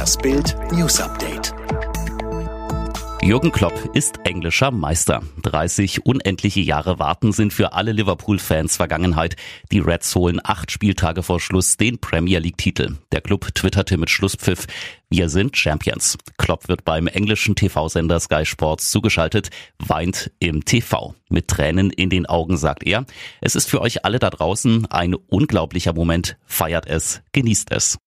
Das Bild News Update. Jürgen Klopp ist englischer Meister. 30 unendliche Jahre warten sind für alle Liverpool-Fans Vergangenheit. Die Reds holen acht Spieltage vor Schluss den Premier League-Titel. Der Club twitterte mit Schlusspfiff, wir sind Champions. Klopp wird beim englischen TV-Sender Sky Sports zugeschaltet, weint im TV. Mit Tränen in den Augen sagt er, es ist für euch alle da draußen ein unglaublicher Moment. Feiert es, genießt es.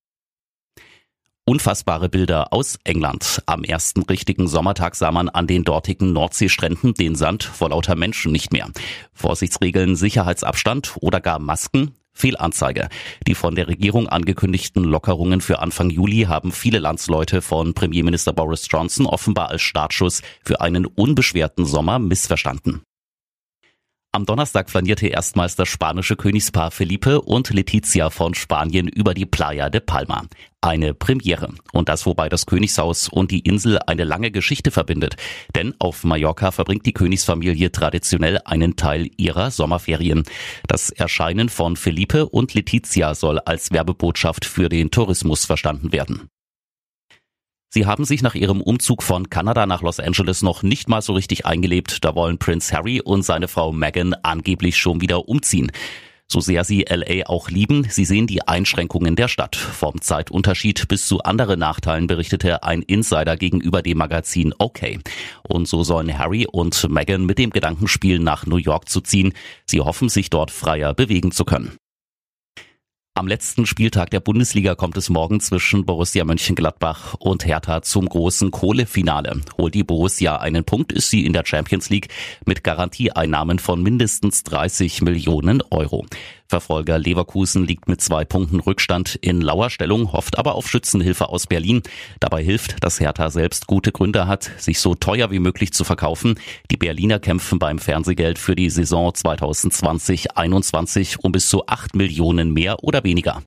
Unfassbare Bilder aus England. Am ersten richtigen Sommertag sah man an den dortigen Nordseestränden den Sand vor lauter Menschen nicht mehr. Vorsichtsregeln, Sicherheitsabstand oder gar Masken? Fehlanzeige. Die von der Regierung angekündigten Lockerungen für Anfang Juli haben viele Landsleute von Premierminister Boris Johnson offenbar als Startschuss für einen unbeschwerten Sommer missverstanden. Am Donnerstag flanierte erstmals das spanische Königspaar Felipe und Letizia von Spanien über die Playa de Palma. Eine Premiere. Und das, wobei das Königshaus und die Insel eine lange Geschichte verbindet. Denn auf Mallorca verbringt die Königsfamilie traditionell einen Teil ihrer Sommerferien. Das Erscheinen von Felipe und Letizia soll als Werbebotschaft für den Tourismus verstanden werden. Sie haben sich nach ihrem Umzug von Kanada nach Los Angeles noch nicht mal so richtig eingelebt. Da wollen Prince Harry und seine Frau Meghan angeblich schon wieder umziehen. So sehr sie LA auch lieben, sie sehen die Einschränkungen der Stadt. Vom Zeitunterschied bis zu anderen Nachteilen berichtete ein Insider gegenüber dem Magazin OK. Und so sollen Harry und Meghan mit dem Gedanken spielen, nach New York zu ziehen. Sie hoffen, sich dort freier bewegen zu können. Am letzten Spieltag der Bundesliga kommt es morgen zwischen Borussia Mönchengladbach und Hertha zum großen Kohlefinale. Holt die Borussia einen Punkt, ist sie in der Champions League mit Garantieeinnahmen von mindestens 30 Millionen Euro. Verfolger Leverkusen liegt mit zwei Punkten Rückstand in lauer Stellung, hofft aber auf Schützenhilfe aus Berlin. Dabei hilft, dass Hertha selbst gute Gründe hat, sich so teuer wie möglich zu verkaufen. Die Berliner kämpfen beim Fernsehgeld für die Saison 2020-21 um bis zu 8 Millionen mehr oder weniger.